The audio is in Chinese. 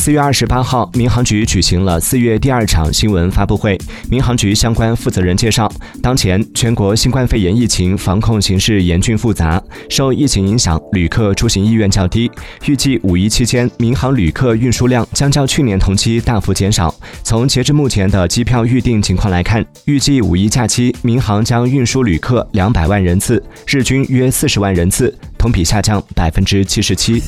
四月二十八号民航局举行了四月第二场新闻发布会民航局相关负责人介绍当前全国新冠肺炎疫情防控形势严峻复杂受疫情影响旅客出行意愿较低预计五一期间民航旅客运输量将较去年同期大幅减少。从截至目前的机票预订情况来看预计五一假期民航将运输旅客两百万人次日均约四十万人次同比下降百分之七十七。